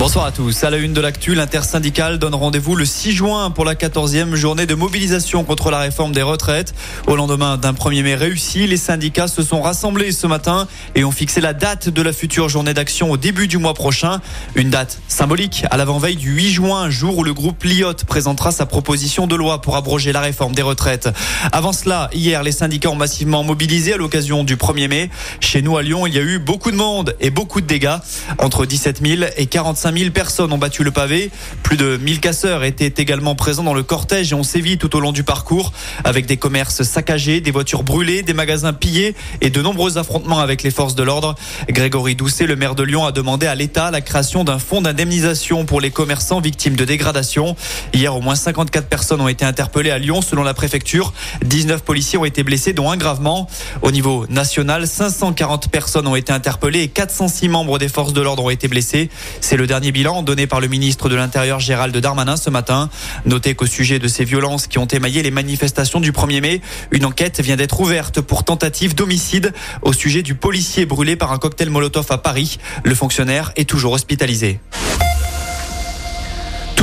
Bonsoir à tous. À la une de l'actu, l'intersyndicale donne rendez-vous le 6 juin pour la 14e journée de mobilisation contre la réforme des retraites. Au lendemain d'un 1er mai réussi, les syndicats se sont rassemblés ce matin et ont fixé la date de la future journée d'action au début du mois prochain. Une date symbolique à l'avant-veille du 8 juin, jour où le groupe Liot présentera sa proposition de loi pour abroger la réforme des retraites. Avant cela, hier, les syndicats ont massivement mobilisé à l'occasion du 1er mai. Chez nous à Lyon, il y a eu beaucoup de monde et beaucoup de dégâts. Entre 17 000 et 45 5000 personnes ont battu le pavé. Plus de 1000 casseurs étaient également présents dans le cortège et ont sévi tout au long du parcours avec des commerces saccagés, des voitures brûlées, des magasins pillés et de nombreux affrontements avec les forces de l'ordre. Grégory Doucet, le maire de Lyon, a demandé à l'État la création d'un fonds d'indemnisation pour les commerçants victimes de dégradation. Hier, au moins 54 personnes ont été interpellées à Lyon selon la préfecture. 19 policiers ont été blessés, dont un gravement. Au niveau national, 540 personnes ont été interpellées et 406 membres des forces de l'ordre ont été blessés. C'est le dernier bilan donné par le ministre de l'Intérieur Gérald Darmanin ce matin. Notez qu'au sujet de ces violences qui ont émaillé les manifestations du 1er mai, une enquête vient d'être ouverte pour tentative d'homicide au sujet du policier brûlé par un cocktail Molotov à Paris. Le fonctionnaire est toujours hospitalisé.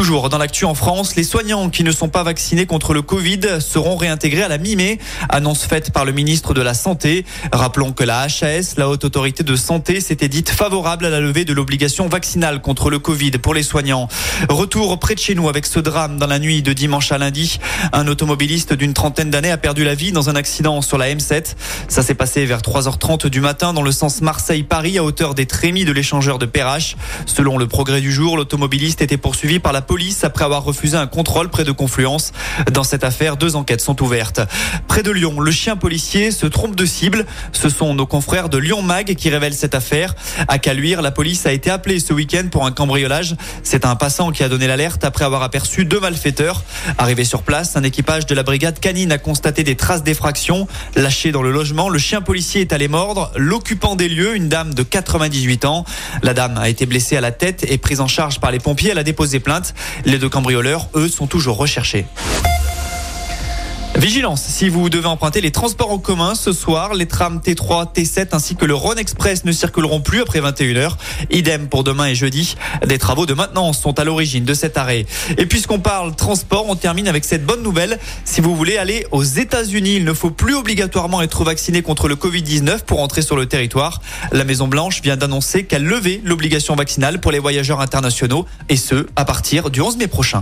Dans l'actu en France, les soignants qui ne sont pas vaccinés contre le Covid seront réintégrés à la mi-mai. Annonce faite par le ministre de la Santé. Rappelons que la HAS, la Haute Autorité de Santé, s'était dite favorable à la levée de l'obligation vaccinale contre le Covid pour les soignants. Retour près de chez nous avec ce drame dans la nuit de dimanche à lundi. Un automobiliste d'une trentaine d'années a perdu la vie dans un accident sur la M7. Ça s'est passé vers 3h30 du matin dans le sens Marseille-Paris à hauteur des trémies de l'échangeur de Perrache. Selon le progrès du jour, l'automobiliste était poursuivi par la police après avoir refusé un contrôle près de Confluence. Dans cette affaire, deux enquêtes sont ouvertes. Près de Lyon, le chien policier se trompe de cible. Ce sont nos confrères de Lyon Mag qui révèlent cette affaire. À Caluire, la police a été appelée ce week-end pour un cambriolage. C'est un passant qui a donné l'alerte après avoir aperçu deux malfaiteurs. Arrivé sur place, un équipage de la brigade canine a constaté des traces d'effraction. Lâché dans le logement, le chien policier est allé mordre l'occupant des lieux, une dame de 98 ans. La dame a été blessée à la tête et prise en charge par les pompiers. Elle a déposé plainte. Les deux cambrioleurs, eux, sont toujours recherchés. Vigilance, si vous devez emprunter les transports en commun ce soir, les trams T3, T7 ainsi que le Rhône Express ne circuleront plus après 21h. Idem pour demain et jeudi. Des travaux de maintenance sont à l'origine de cet arrêt. Et puisqu'on parle transport, on termine avec cette bonne nouvelle. Si vous voulez aller aux États-Unis, il ne faut plus obligatoirement être vacciné contre le Covid-19 pour entrer sur le territoire. La Maison Blanche vient d'annoncer qu'elle levait l'obligation vaccinale pour les voyageurs internationaux et ce, à partir du 11 mai prochain.